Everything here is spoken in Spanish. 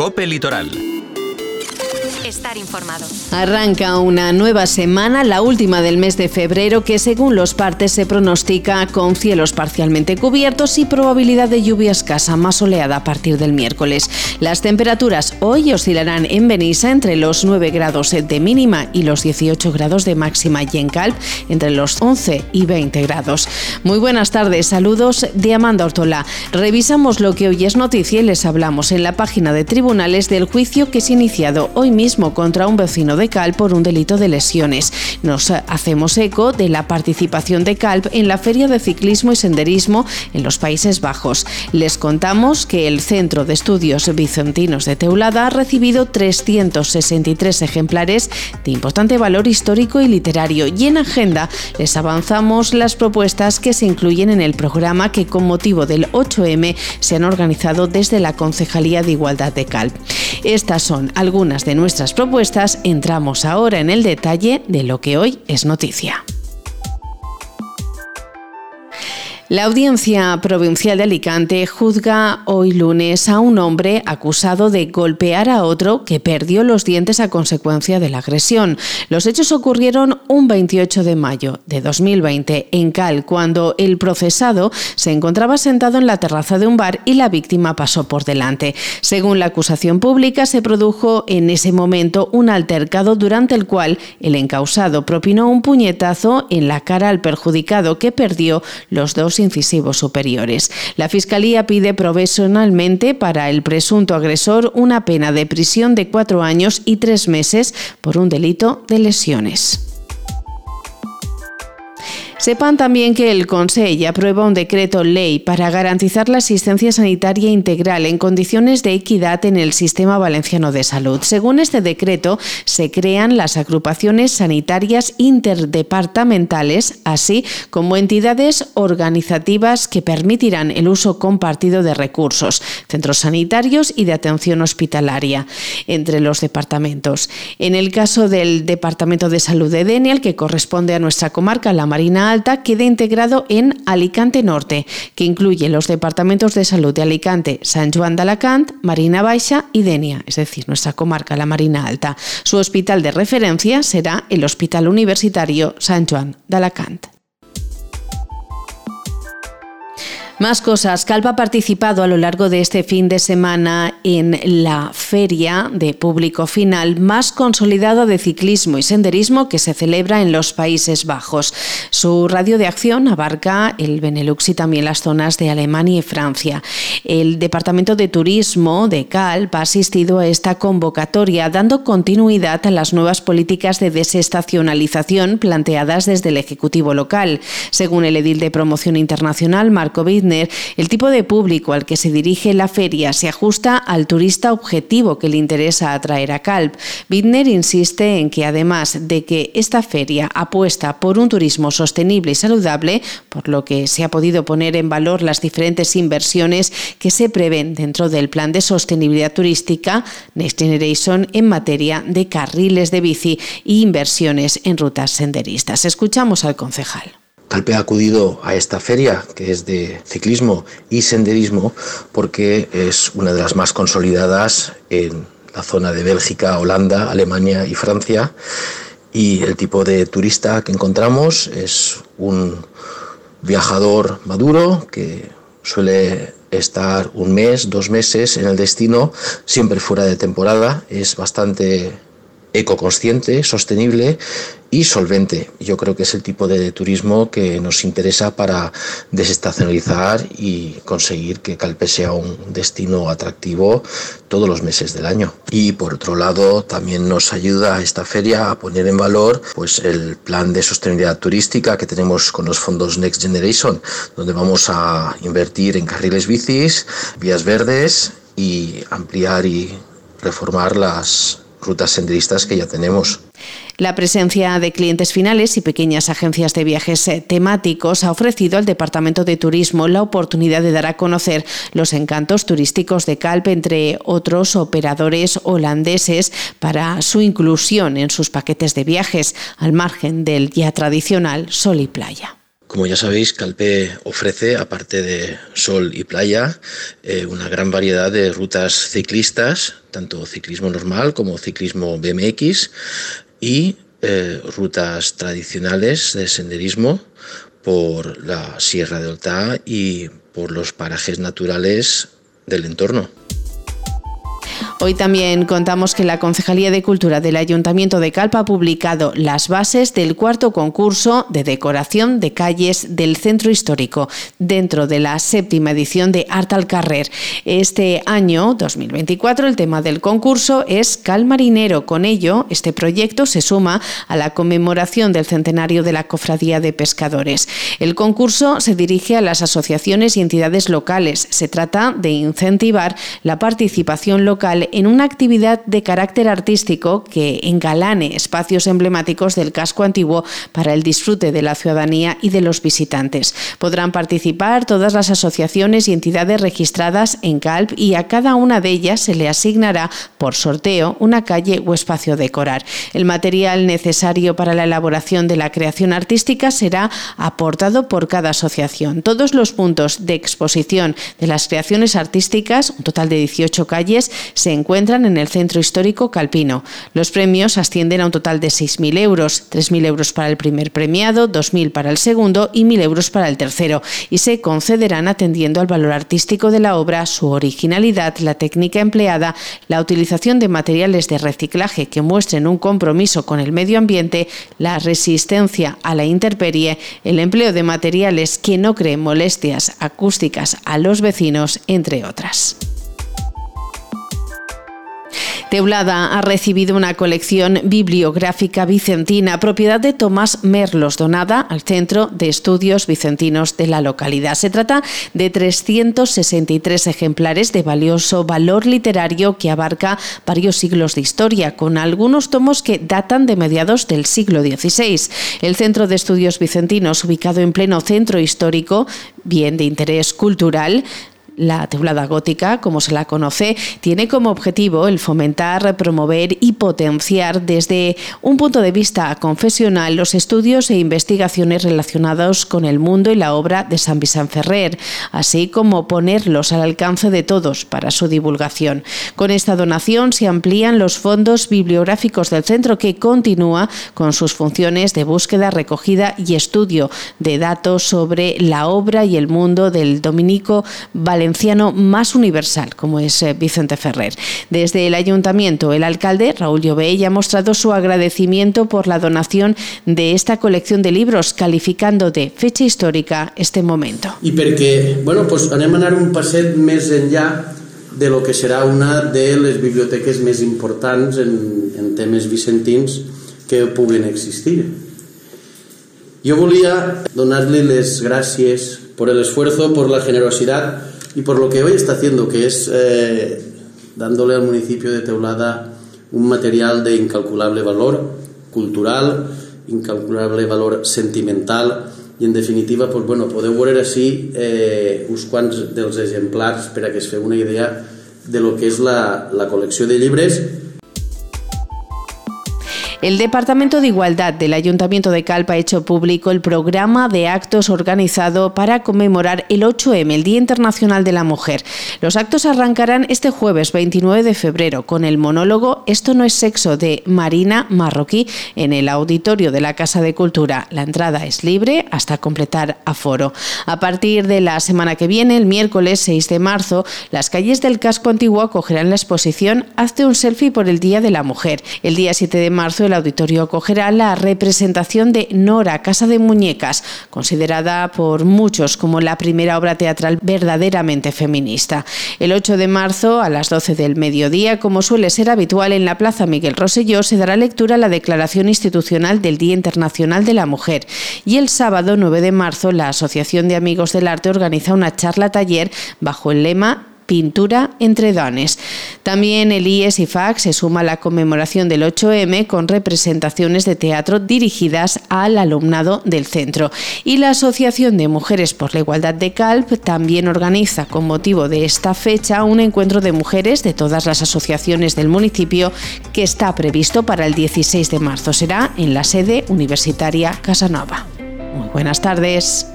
Cope Litoral estar informado. Arranca una nueva semana, la última del mes de febrero, que según los partes se pronostica con cielos parcialmente cubiertos y probabilidad de lluvia escasa más soleada a partir del miércoles. Las temperaturas hoy oscilarán en Benissa entre los 9 grados de mínima y los 18 grados de máxima y en Calp entre los 11 y 20 grados. Muy buenas tardes, saludos de Amanda Ortola. Revisamos lo que hoy es noticia y les hablamos en la página de tribunales del juicio que se ha iniciado hoy mismo contra un vecino de Calp por un delito de lesiones. Nos hacemos eco de la participación de Calp en la Feria de Ciclismo y Senderismo en los Países Bajos. Les contamos que el Centro de Estudios Vicentinos de Teulada ha recibido 363 ejemplares de importante valor histórico y literario y en agenda les avanzamos las propuestas que se incluyen en el programa que con motivo del 8M se han organizado desde la Concejalía de Igualdad de Calp. Estas son algunas de nuestras propuestas, entramos ahora en el detalle de lo que hoy es noticia. La Audiencia Provincial de Alicante juzga hoy lunes a un hombre acusado de golpear a otro que perdió los dientes a consecuencia de la agresión. Los hechos ocurrieron un 28 de mayo de 2020 en Cal, cuando el procesado se encontraba sentado en la terraza de un bar y la víctima pasó por delante. Según la acusación pública, se produjo en ese momento un altercado durante el cual el encausado propinó un puñetazo en la cara al perjudicado que perdió los dos incisivos superiores. La Fiscalía pide provisionalmente para el presunto agresor una pena de prisión de cuatro años y tres meses por un delito de lesiones. Sepan también que el Consejo aprueba un decreto ley para garantizar la asistencia sanitaria integral en condiciones de equidad en el sistema valenciano de salud. Según este decreto, se crean las agrupaciones sanitarias interdepartamentales, así como entidades organizativas que permitirán el uso compartido de recursos, centros sanitarios y de atención hospitalaria entre los departamentos. En el caso del Departamento de Salud de Denial, que corresponde a nuestra comarca, la Marina Alta queda integrado en Alicante Norte, que incluye los departamentos de salud de Alicante, San Juan de Alacant, Marina Baixa y Denia, es decir, nuestra comarca, la Marina Alta. Su hospital de referencia será el Hospital Universitario San Juan de Alacant. Más cosas. Calpa ha participado a lo largo de este fin de semana en la feria de público final más consolidada de ciclismo y senderismo que se celebra en los Países Bajos. Su radio de acción abarca el Benelux y también las zonas de Alemania y Francia. El Departamento de Turismo de Calp ha asistido a esta convocatoria, dando continuidad a las nuevas políticas de desestacionalización planteadas desde el Ejecutivo local. Según el edil de promoción internacional, Marco Bidner, el tipo de público al que se dirige la feria se ajusta al turista objetivo que le interesa atraer a Calp. Bittner insiste en que además de que esta feria apuesta por un turismo sostenible y saludable, por lo que se ha podido poner en valor las diferentes inversiones que se prevén dentro del plan de sostenibilidad turística Next Generation en materia de carriles de bici e inversiones en rutas senderistas. Escuchamos al concejal. Calpe ha acudido a esta feria, que es de ciclismo y senderismo, porque es una de las más consolidadas en la zona de Bélgica, Holanda, Alemania y Francia. Y el tipo de turista que encontramos es un viajador maduro que suele estar un mes, dos meses en el destino, siempre fuera de temporada. Es bastante ecoconsciente, sostenible y solvente. Yo creo que es el tipo de turismo que nos interesa para desestacionalizar y conseguir que Calpe sea un destino atractivo todos los meses del año. Y por otro lado, también nos ayuda esta feria a poner en valor pues el plan de sostenibilidad turística que tenemos con los fondos Next Generation, donde vamos a invertir en carriles bicis, vías verdes y ampliar y reformar las rutas senderistas que ya tenemos. La presencia de clientes finales y pequeñas agencias de viajes temáticos ha ofrecido al Departamento de Turismo la oportunidad de dar a conocer los encantos turísticos de Calp, entre otros operadores holandeses, para su inclusión en sus paquetes de viajes, al margen del ya tradicional sol y playa. Como ya sabéis, Calpe ofrece, aparte de sol y playa, eh, una gran variedad de rutas ciclistas, tanto ciclismo normal como ciclismo BMX y eh, rutas tradicionales de senderismo por la Sierra de Oltá y por los parajes naturales del entorno. Hoy también contamos que la Concejalía de Cultura del Ayuntamiento de Calpa ha publicado las bases del cuarto concurso de decoración de calles del centro histórico dentro de la séptima edición de Art al Carrer. Este año, 2024, el tema del concurso es Cal Marinero. Con ello, este proyecto se suma a la conmemoración del centenario de la Cofradía de Pescadores. El concurso se dirige a las asociaciones y entidades locales. Se trata de incentivar la participación local en una actividad de carácter artístico que engalane espacios emblemáticos del casco antiguo para el disfrute de la ciudadanía y de los visitantes. Podrán participar todas las asociaciones y entidades registradas en CALP y a cada una de ellas se le asignará por sorteo una calle o espacio decorar. El material necesario para la elaboración de la creación artística será aportado por cada asociación. Todos los puntos de exposición de las creaciones artísticas, un total de 18 calles, se encuentran en el centro histórico calpino. Los premios ascienden a un total de 6.000 euros, 3.000 euros para el primer premiado, 2.000 para el segundo y 1.000 euros para el tercero, y se concederán atendiendo al valor artístico de la obra, su originalidad, la técnica empleada, la utilización de materiales de reciclaje que muestren un compromiso con el medio ambiente, la resistencia a la intemperie, el empleo de materiales que no creen molestias acústicas a los vecinos, entre otras. Teulada ha recibido una colección bibliográfica vicentina, propiedad de Tomás Merlos, donada al Centro de Estudios Vicentinos de la localidad. Se trata de 363 ejemplares de valioso valor literario que abarca varios siglos de historia, con algunos tomos que datan de mediados del siglo XVI. El Centro de Estudios Vicentinos, ubicado en pleno centro histórico, bien de interés cultural, la teulada gótica, como se la conoce, tiene como objetivo el fomentar, promover y potenciar desde un punto de vista confesional los estudios e investigaciones relacionados con el mundo y la obra de San Vicente Ferrer, así como ponerlos al alcance de todos para su divulgación. Con esta donación se amplían los fondos bibliográficos del centro que continúa con sus funciones de búsqueda, recogida y estudio de datos sobre la obra y el mundo del dominico valenciano más universal, como es eh, Vicente Ferrer. Desde el ayuntamiento, el alcalde, Raúl Llobey, ha mostrado su agradecimiento por la donación de esta colección de libros, calificando de fecha histórica este momento. I perquè, bueno, pues anem a anar un passet més enllà de lo que serà una de les biblioteques més importants en, en temes vicentins que puguin existir. Jo volia donar-li les gràcies por el esfuerzo, por la generosidad y por lo que hoy está haciendo, que es eh, dándole al municipio de Teulada un material de incalculable valor cultural, incalculable valor sentimental i en definitiva pues, bueno, podeu veure així eh, uns quants dels exemplars per a que es feu una idea de lo que és la, la col·lecció de llibres El Departamento de Igualdad del Ayuntamiento de Calpa ha hecho público el programa de actos organizado para conmemorar el 8M, el Día Internacional de la Mujer. Los actos arrancarán este jueves 29 de febrero con el monólogo Esto no es sexo de Marina Marroquí en el auditorio de la Casa de Cultura. La entrada es libre hasta completar aforo. A partir de la semana que viene, el miércoles 6 de marzo, las calles del casco antiguo acogerán la exposición Hazte un selfie por el Día de la Mujer. El día 7 de marzo, el auditorio acogerá la representación de Nora, Casa de Muñecas, considerada por muchos como la primera obra teatral verdaderamente feminista. El 8 de marzo, a las 12 del mediodía, como suele ser habitual en la Plaza Miguel Roselló, se dará lectura a la Declaración Institucional del Día Internacional de la Mujer. Y el sábado 9 de marzo, la Asociación de Amigos del Arte organiza una charla taller bajo el lema Pintura entre dones. También el IES y FAC se suma a la conmemoración del 8M con representaciones de teatro dirigidas al alumnado del centro. Y la Asociación de Mujeres por la Igualdad de CALP también organiza con motivo de esta fecha un encuentro de mujeres de todas las asociaciones del municipio que está previsto para el 16 de marzo. Será en la sede universitaria Casanova. Muy buenas tardes.